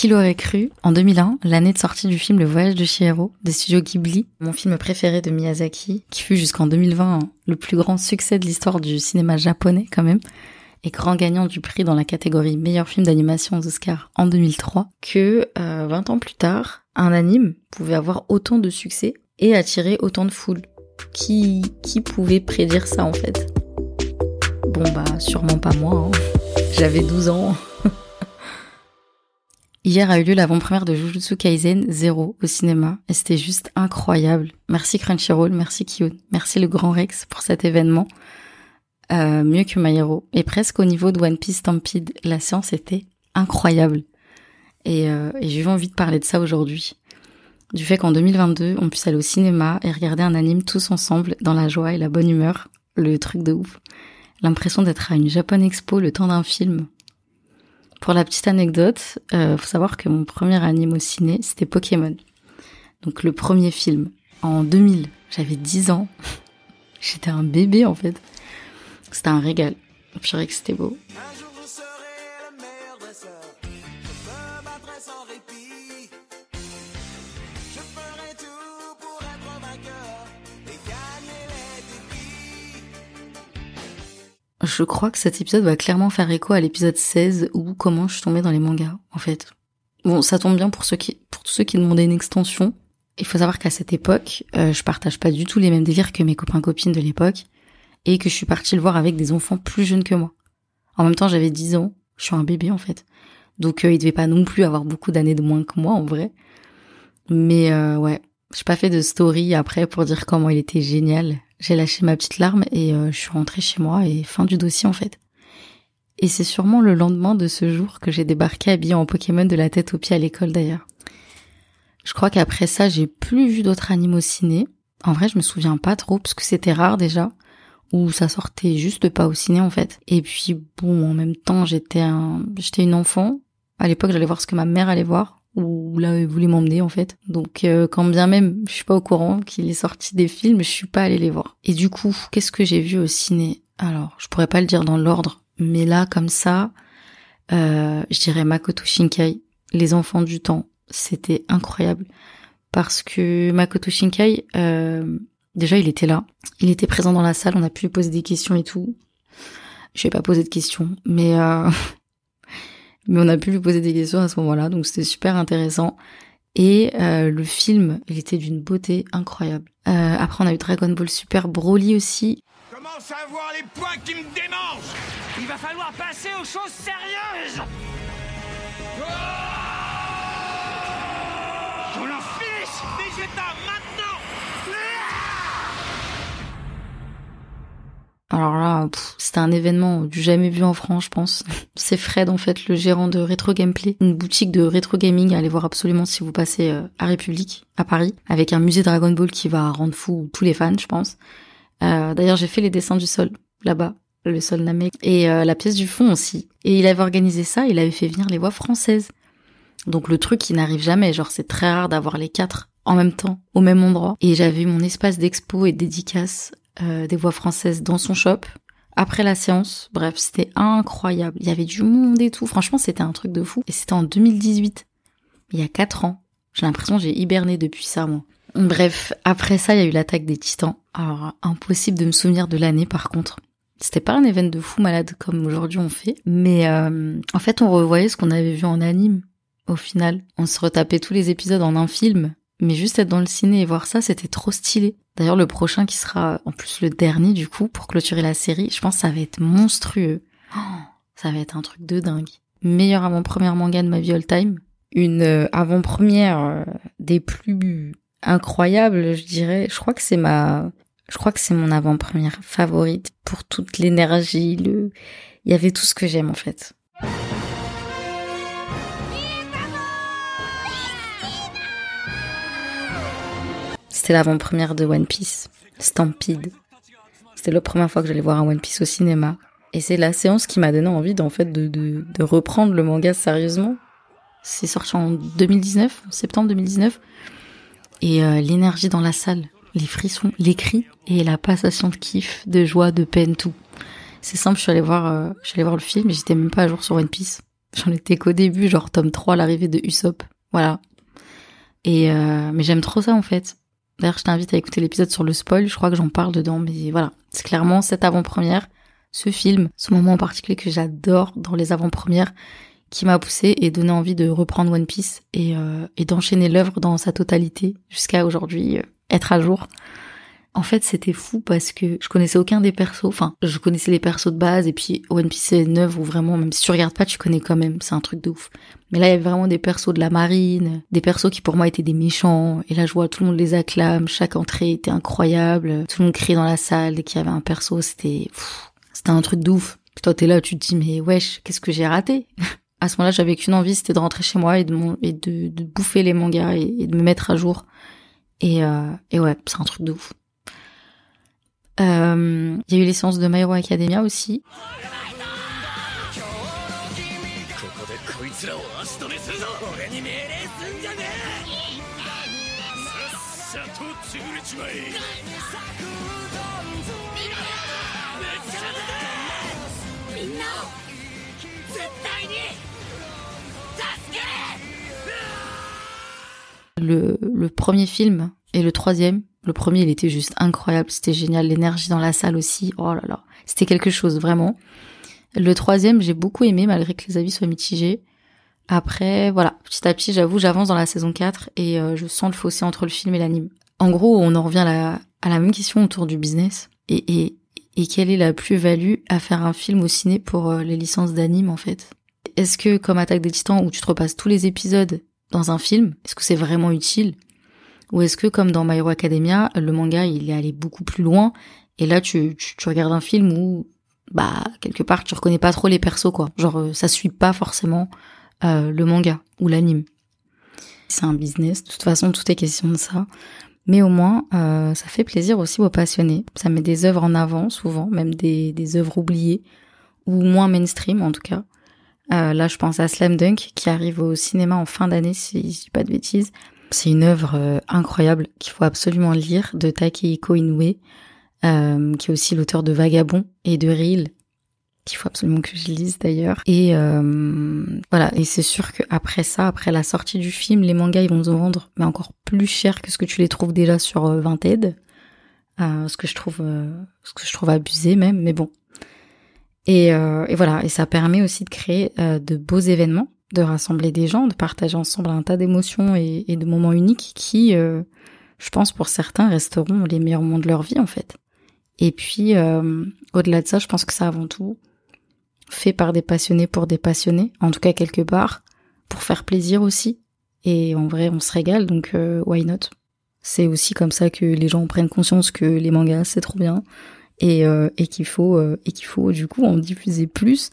qui l'aurait cru En 2001, l'année de sortie du film Le Voyage de Chihiro des studios Ghibli, mon film préféré de Miyazaki, qui fut jusqu'en 2020 le plus grand succès de l'histoire du cinéma japonais quand même, et grand gagnant du prix dans la catégorie meilleur film d'animation aux Oscars en 2003, que 20 euh, ans plus tard, un anime pouvait avoir autant de succès et attirer autant de foule. Qui, qui pouvait prédire ça en fait? Bon bah sûrement pas moi, hein. j'avais 12 ans. Hier a eu lieu l'avant-première de Jujutsu Kaisen 0 au cinéma et c'était juste incroyable. Merci Crunchyroll, merci Kiyun, merci le Grand Rex pour cet événement. Euh, mieux que My Hero. Et presque au niveau de One Piece Stampede, la séance était incroyable. Et, euh, et j'ai eu envie de parler de ça aujourd'hui. Du fait qu'en 2022, on puisse aller au cinéma et regarder un anime tous ensemble dans la joie et la bonne humeur. Le truc de ouf. L'impression d'être à une Japan Expo le temps d'un film. Pour la petite anecdote, euh, faut savoir que mon premier anime au ciné, c'était Pokémon. Donc le premier film. En 2000, j'avais 10 ans. J'étais un bébé en fait. C'était un régal. Je que c'était beau. Je crois que cet épisode va clairement faire écho à l'épisode 16 où comment je suis tombée dans les mangas, en fait. Bon, ça tombe bien pour ceux qui, pour tous ceux qui demandaient une extension. Il faut savoir qu'à cette époque, euh, je partage pas du tout les mêmes délires que mes copains copines de l'époque et que je suis partie le voir avec des enfants plus jeunes que moi. En même temps, j'avais 10 ans, je suis un bébé en fait. Donc euh, il devait pas non plus avoir beaucoup d'années de moins que moi en vrai. Mais euh, ouais, j'ai pas fait de story après pour dire comment il était génial. J'ai lâché ma petite larme et euh, je suis rentrée chez moi et fin du dossier en fait. Et c'est sûrement le lendemain de ce jour que j'ai débarqué habillée en Pokémon de la tête aux pieds à l'école d'ailleurs. Je crois qu'après ça, j'ai plus vu d'autres animaux ciné. En vrai, je me souviens pas trop parce que c'était rare déjà où ça sortait juste pas au ciné en fait. Et puis bon, en même temps, j'étais un, j'étais une enfant. À l'époque, j'allais voir ce que ma mère allait voir ou là voulait m'emmener en fait. Donc euh, quand bien même je suis pas au courant qu'il est sorti des films, je suis pas allée les voir. Et du coup, qu'est-ce que j'ai vu au ciné? Alors, je pourrais pas le dire dans l'ordre, mais là comme ça, euh, je dirais Makoto Shinkai, Les Enfants du Temps. C'était incroyable parce que Makoto Shinkai, euh, Déjà, il était là. Il était présent dans la salle. On a pu lui poser des questions et tout. Je vais pas poser de questions, mais euh... mais on a pu lui poser des questions à ce moment-là, donc c'était super intéressant. Et euh, le film, il était d'une beauté incroyable. Euh, après, on a eu Dragon Ball Super Broly aussi. Commence à voir les points qui me démangent Il va falloir passer aux choses sérieuses On en fiche Vegeta, maintenant Alors là, c'était un événement du jamais vu en France, je pense. C'est Fred, en fait, le gérant de Retro Gameplay, une boutique de rétro gaming. Allez voir absolument si vous passez euh, à République, à Paris, avec un musée Dragon Ball qui va rendre fou tous les fans, je pense. Euh, D'ailleurs, j'ai fait les dessins du sol, là-bas, le sol Namek, et euh, la pièce du fond aussi. Et il avait organisé ça, il avait fait venir les voix françaises. Donc le truc qui n'arrive jamais, genre c'est très rare d'avoir les quatre en même temps, au même endroit. Et j'avais mon espace d'expo et dédicace euh, des voix françaises dans son shop après la séance. Bref, c'était incroyable. Il y avait du monde et tout. Franchement, c'était un truc de fou. Et c'était en 2018. Il y a 4 ans. J'ai l'impression que j'ai hiberné depuis ça, moi. Bref, après ça, il y a eu l'attaque des titans. Alors, impossible de me souvenir de l'année, par contre. C'était pas un événement de fou malade comme aujourd'hui on fait, mais euh, en fait on revoyait ce qu'on avait vu en anime. Au final, on se retapait tous les épisodes en un film, mais juste être dans le ciné et voir ça, c'était trop stylé. D'ailleurs, le prochain qui sera en plus le dernier du coup pour clôturer la série, je pense que ça va être monstrueux. Oh, ça va être un truc de dingue. Meilleur avant-première manga de ma vie all time. Une euh, avant-première euh, des plus incroyables, je dirais. Je crois que c'est ma, je crois que c'est mon avant-première favorite pour toute l'énergie, le, il y avait tout ce que j'aime en fait. C'était l'avant-première de One Piece, Stampede. C'était la première fois que j'allais voir un One Piece au cinéma. Et c'est la séance qui m'a donné envie d'en fait de, de, de, reprendre le manga sérieusement. C'est sorti en 2019, en septembre 2019. Et euh, l'énergie dans la salle, les frissons, les cris et la passation de kiff, de joie, de peine, tout. C'est simple, je suis allée voir, euh, je suis allée voir le film et j'étais même pas à jour sur One Piece. J'en étais qu'au début, genre tome 3, l'arrivée de Usopp. Voilà. Et euh, mais j'aime trop ça en fait. D'ailleurs, je t'invite à écouter l'épisode sur le spoil, je crois que j'en parle dedans, mais voilà. C'est clairement cette avant-première, ce film, ce moment en particulier que j'adore dans les avant-premières, qui m'a poussé et donné envie de reprendre One Piece et, euh, d'enchaîner l'œuvre dans sa totalité jusqu'à aujourd'hui, euh, être à jour. En fait, c'était fou parce que je connaissais aucun des persos. Enfin, je connaissais les persos de base et puis One Piece œuvre où vraiment, même si tu regardes pas, tu connais quand même. C'est un truc de ouf. Mais là, il y avait vraiment des persos de la marine, des persos qui pour moi étaient des méchants. Et là, je vois tout le monde les acclame. Chaque entrée était incroyable. Tout le monde criait dans la salle dès qu'il y avait un perso. C'était, c'était un truc de ouf. Puis toi, t'es là, tu te dis, mais wesh, qu'est-ce que j'ai raté? à ce moment-là, j'avais qu'une envie, c'était de rentrer chez moi et de, et bouffer les mangas et, de me mettre à jour. Et, euh, et ouais, c'est un truc de ouf. Euh, il y a eu les séances de My Hero Academia aussi. Le, le premier film et le troisième le premier, il était juste incroyable, c'était génial, l'énergie dans la salle aussi, oh là là, c'était quelque chose vraiment. Le troisième, j'ai beaucoup aimé malgré que les avis soient mitigés. Après, voilà, petit à petit, j'avoue, j'avance dans la saison 4 et euh, je sens le fossé entre le film et l'anime. En gros, on en revient à la, même question autour du business. Et, quelle est la plus-value à faire un film au ciné pour euh, les licences d'anime en fait? Est-ce que comme Attaque des Titans où tu repasses tous les épisodes dans un film, est-ce que c'est vraiment utile? Ou est-ce que comme dans My Hero Academia, le manga il est allé beaucoup plus loin et là tu, tu, regardes un film où bah quelque part tu reconnais pas trop les persos quoi. Genre euh, ça suit pas forcément euh, le manga ou l'anime. C'est un business, de toute façon tout est question de ça. Mais au moins euh, ça fait plaisir aussi aux passionnés. Ça met des œuvres en avant souvent, même des, des œuvres oubliées ou moins mainstream en tout cas. là je pense à Slam Dunk qui arrive au cinéma en fin d'année si je dis pas de bêtises. C'est une œuvre euh, incroyable qu'il faut absolument lire de Takehiko Inoue, euh, qui est aussi l'auteur de Vagabond et de Reel, qu'il faut absolument que je lise d'ailleurs. Et euh, voilà, et c'est sûr qu'après ça, après la sortie du film, les mangas ils vont se vendre, mais encore plus cher que ce que tu les trouves déjà sur Vinted, ce que je trouve, ce que je trouve abusé même, mais bon. Et, et voilà, et ça permet aussi de créer de beaux événements de rassembler des gens, de partager ensemble un tas d'émotions et, de moments uniques qui, euh, je pense pour certains, resteront les meilleurs moments de leur vie en fait. Et puis, euh, au-delà de ça, je pense que c'est avant tout fait par des passionnés pour des passionnés, en tout cas quelque part, pour faire plaisir aussi. Et en vrai, on se régale, donc euh, why not? C'est aussi comme ça que les gens prennent conscience que les mangas c'est trop bien et, et qu'il faut et qu'il faut du coup en diffuser plus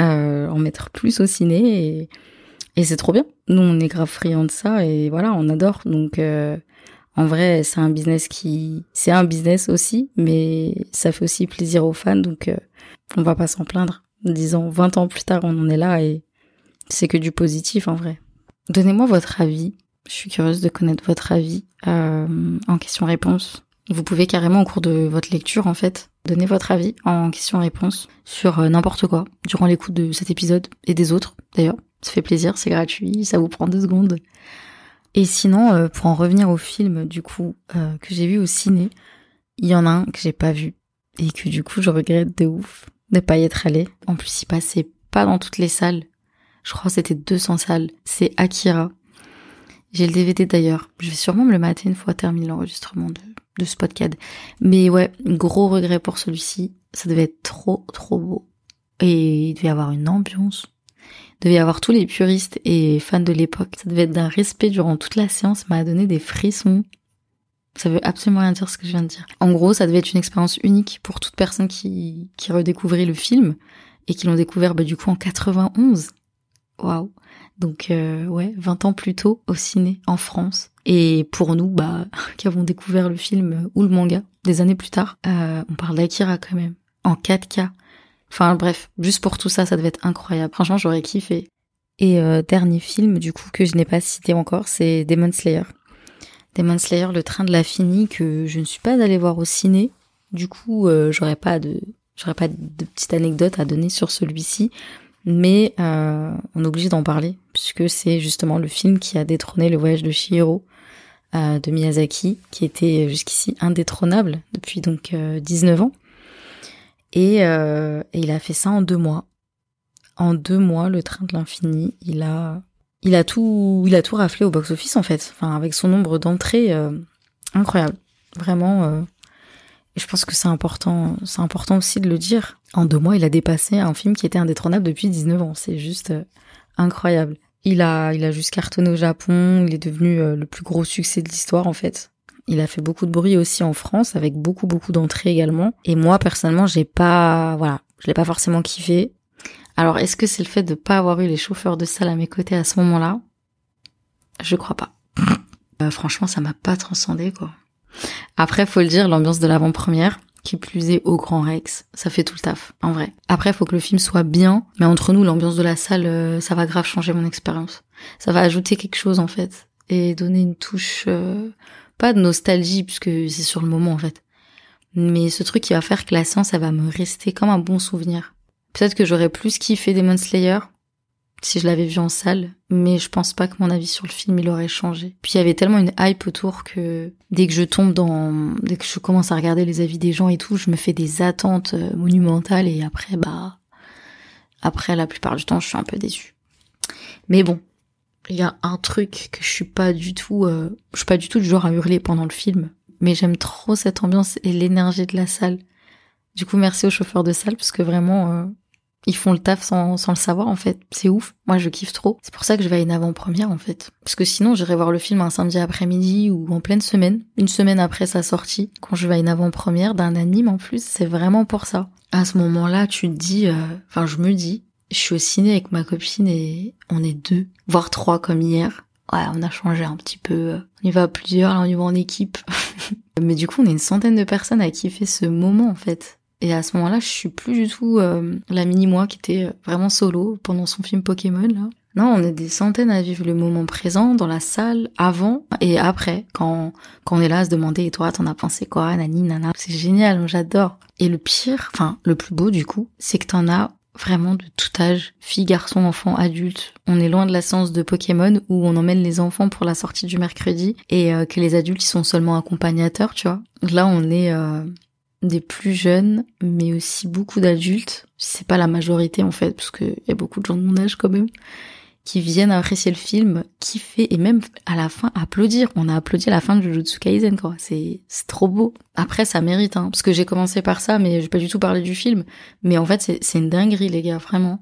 euh, en mettre plus au ciné et, c'est trop bien. Nous, on est grave friands de ça et voilà, on adore. Donc, euh, en vrai, c'est un business qui, c'est un business aussi, mais ça fait aussi plaisir aux fans, donc euh, on va pas s'en plaindre. Disons, 20 ans plus tard, on en est là et c'est que du positif en vrai. Donnez-moi votre avis. Je suis curieuse de connaître votre avis en question-réponse. Vous pouvez carrément au cours de votre lecture, en fait, donner votre avis en question-réponse sur euh, n'importe quoi durant l'écoute de cet épisode et des autres, d'ailleurs. Ça fait plaisir, c'est gratuit, ça vous prend deux secondes. Et sinon, euh, pour en revenir au film, du coup, euh, que j'ai vu au ciné, il y en a un que j'ai pas vu et que du coup, je regrette de ouf de pas y être allé. En plus, il passait pas dans toutes les salles. Je crois que c'était 200 salles. C'est Akira. J'ai le DVD d'ailleurs. Je vais sûrement me le mater une fois terminé l'enregistrement de, de ce. Mais ouais, gros regret pour celui-ci. Ça devait être trop, trop beau. Et il devait y avoir une ambiance. Il devait y avoir tous les puristes et fans de l'époque. Ça devait être d'un respect durant toute la séance. m'a donné des frissons. Ça veut absolument rien dire ce que je viens de dire. En gros, ça devait être une expérience unique pour toute personne qui, qui redécouvrait le film et qui l'ont découvert bah, du coup en 91. Waouh. Donc euh, ouais, 20 ans plus tôt au ciné en France. Et pour nous, bah, qui avons découvert le film ou le manga des années plus tard, euh, on parle d'Akira quand même, en 4K. Enfin bref, juste pour tout ça, ça devait être incroyable. Franchement, j'aurais kiffé. Et euh, dernier film, du coup, que je n'ai pas cité encore, c'est Demon Slayer. Demon Slayer, le train de la finie, que je ne suis pas allée voir au ciné. Du coup, j'aurais pas de, j'aurais pas de petite anecdote à donner sur celui-ci. Mais on est obligé d'en parler puisque c'est justement le film qui a détrôné le voyage de Chihiro euh, de Miyazaki, qui était jusqu'ici indétrônable depuis donc 19 ans. Et, et il a fait ça en deux mois. En deux mois, le train de l'infini, il a il a tout, il a tout raflé au box-office en fait. Enfin, avec son nombre d'entrées euh, incroyable, vraiment. Euh, et je pense que c'est important, c'est important aussi de le dire. En deux mois, il a dépassé un film qui était indétrônable depuis 19 ans. C'est juste euh, incroyable. Il a, il a juste cartonné au Japon. Il est devenu le plus gros succès de l'histoire en fait. Il a fait beaucoup de bruit aussi en France, avec beaucoup beaucoup d'entrées également. Et moi personnellement, j'ai pas, voilà, je l'ai pas forcément kiffé. Alors, est-ce que c'est le fait de pas avoir eu les chauffeurs de salle à mes côtés à ce moment-là? Je crois pas. Euh, franchement, ça m'a pas transcendé, quoi. Après, faut le dire, l'ambiance de l'avant-première, qui plus est au Grand Rex, ça fait tout le taf, en vrai. Après, faut que le film soit bien, mais entre nous, l'ambiance de la salle, euh, ça va grave changer mon expérience. Ça va ajouter quelque chose, en fait, et donner une touche, euh, pas de nostalgie, puisque c'est sur le moment, en fait. Mais ce truc qui va faire que la ça va me rester comme un bon souvenir. Peut-être que j'aurais plus kiffé Demon Slayer si je l'avais vu en salle, mais je pense pas que mon avis sur le film il aurait changé. Puis il y avait tellement une hype autour que dès que je tombe dans, dès que je commence à regarder les avis des gens et tout, je me fais des attentes euh, monumentales et après bah, après la plupart du temps je suis un peu déçue. Mais bon, il y a un truc que je suis pas du tout, euh, je suis pas du tout du genre à hurler pendant le film, mais j'aime trop cette ambiance et l'énergie de la salle. Du coup, merci aux chauffeurs de salle parce que vraiment, euh, ils font le taf sans, sans le savoir en fait. C'est ouf. Moi, je kiffe trop. C'est pour ça que je vais à une avant-première en fait. Parce que sinon, j'irai voir le film un samedi après-midi ou en pleine semaine, une semaine après sa sortie, quand je vais à une avant-première d'un anime en plus. C'est vraiment pour ça. À ce moment-là, tu te dis, euh, enfin, je me dis, je suis au ciné avec ma copine et on est deux, voire trois comme hier. Ouais, on a changé un petit peu. On y va à plusieurs, là on y va en équipe. Mais du coup, on est une centaine de personnes à kiffer ce moment en fait. Et à ce moment-là, je suis plus du tout euh, la mini-moi qui était euh, vraiment solo pendant son film Pokémon, là. Non, on est des centaines à vivre le moment présent dans la salle, avant et après, quand, quand on est là à se demander, et toi, t'en as pensé quoi, nani, nana. C'est génial, j'adore. Et le pire, enfin, le plus beau, du coup, c'est que t'en as vraiment de tout âge, filles, garçons, enfants, adultes. On est loin de la séance de Pokémon où on emmène les enfants pour la sortie du mercredi et euh, que les adultes, ils sont seulement accompagnateurs, tu vois. Là, on est des plus jeunes, mais aussi beaucoup d'adultes. C'est pas la majorité en fait, parce qu'il y a beaucoup de gens de mon âge quand même, qui viennent apprécier le film, kiffer et même à la fin applaudir. On a applaudi à la fin de Jujutsu Kaisen quoi. C'est trop beau. Après ça mérite hein, parce que j'ai commencé par ça, mais j'ai pas du tout parlé du film. Mais en fait c'est c'est une dinguerie les gars, vraiment.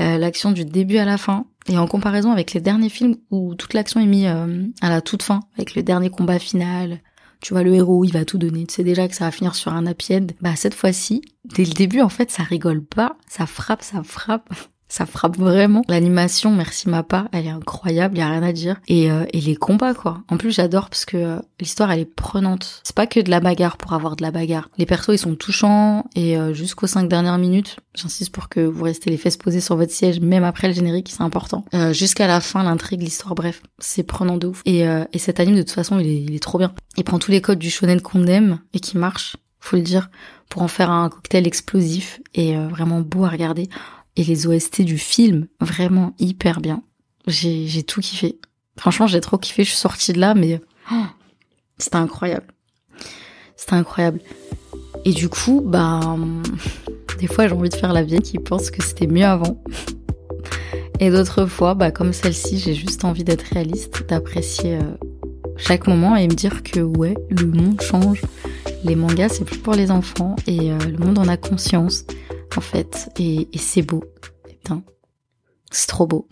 Euh, l'action du début à la fin et en comparaison avec les derniers films où toute l'action est mise euh, à la toute fin avec le dernier combat final tu vois, le héros, il va tout donner. Tu sais déjà que ça va finir sur un happy Bah, cette fois-ci, dès le début, en fait, ça rigole pas. Ça frappe, ça frappe. Ça frappe vraiment. L'animation, merci ma part, elle est incroyable, y a rien à dire. Et, euh, et les combats, quoi. En plus, j'adore parce que euh, l'histoire, elle est prenante. C'est pas que de la bagarre pour avoir de la bagarre. Les persos, ils sont touchants et euh, jusqu'aux cinq dernières minutes, j'insiste pour que vous restez les fesses posées sur votre siège, même après le générique, c'est important. Jusqu'à la fin, l'intrigue, l'histoire, bref, c'est prenant de ouf. Et, et cet anime, de toute façon, il est, il est trop bien. Il prend tous les codes du shonen qu'on aime et qui marche, faut le dire, pour en faire un cocktail explosif et vraiment beau à regarder et les OST du film, vraiment hyper bien. J'ai, tout kiffé. Franchement, j'ai trop kiffé. Je suis sortie de là, mais oh, c'était incroyable. C'était incroyable. Et du coup, bah, des fois, j'ai envie de faire la vieille qui pense que c'était mieux avant. Et d'autres fois, bah, comme celle-ci, j'ai juste envie d'être réaliste, d'apprécier euh, chaque moment et me dire que ouais, le monde change. Les mangas, c'est plus pour les enfants et euh, le monde en a conscience en fait. Et, c'est beau. Putain, c'est trop beau.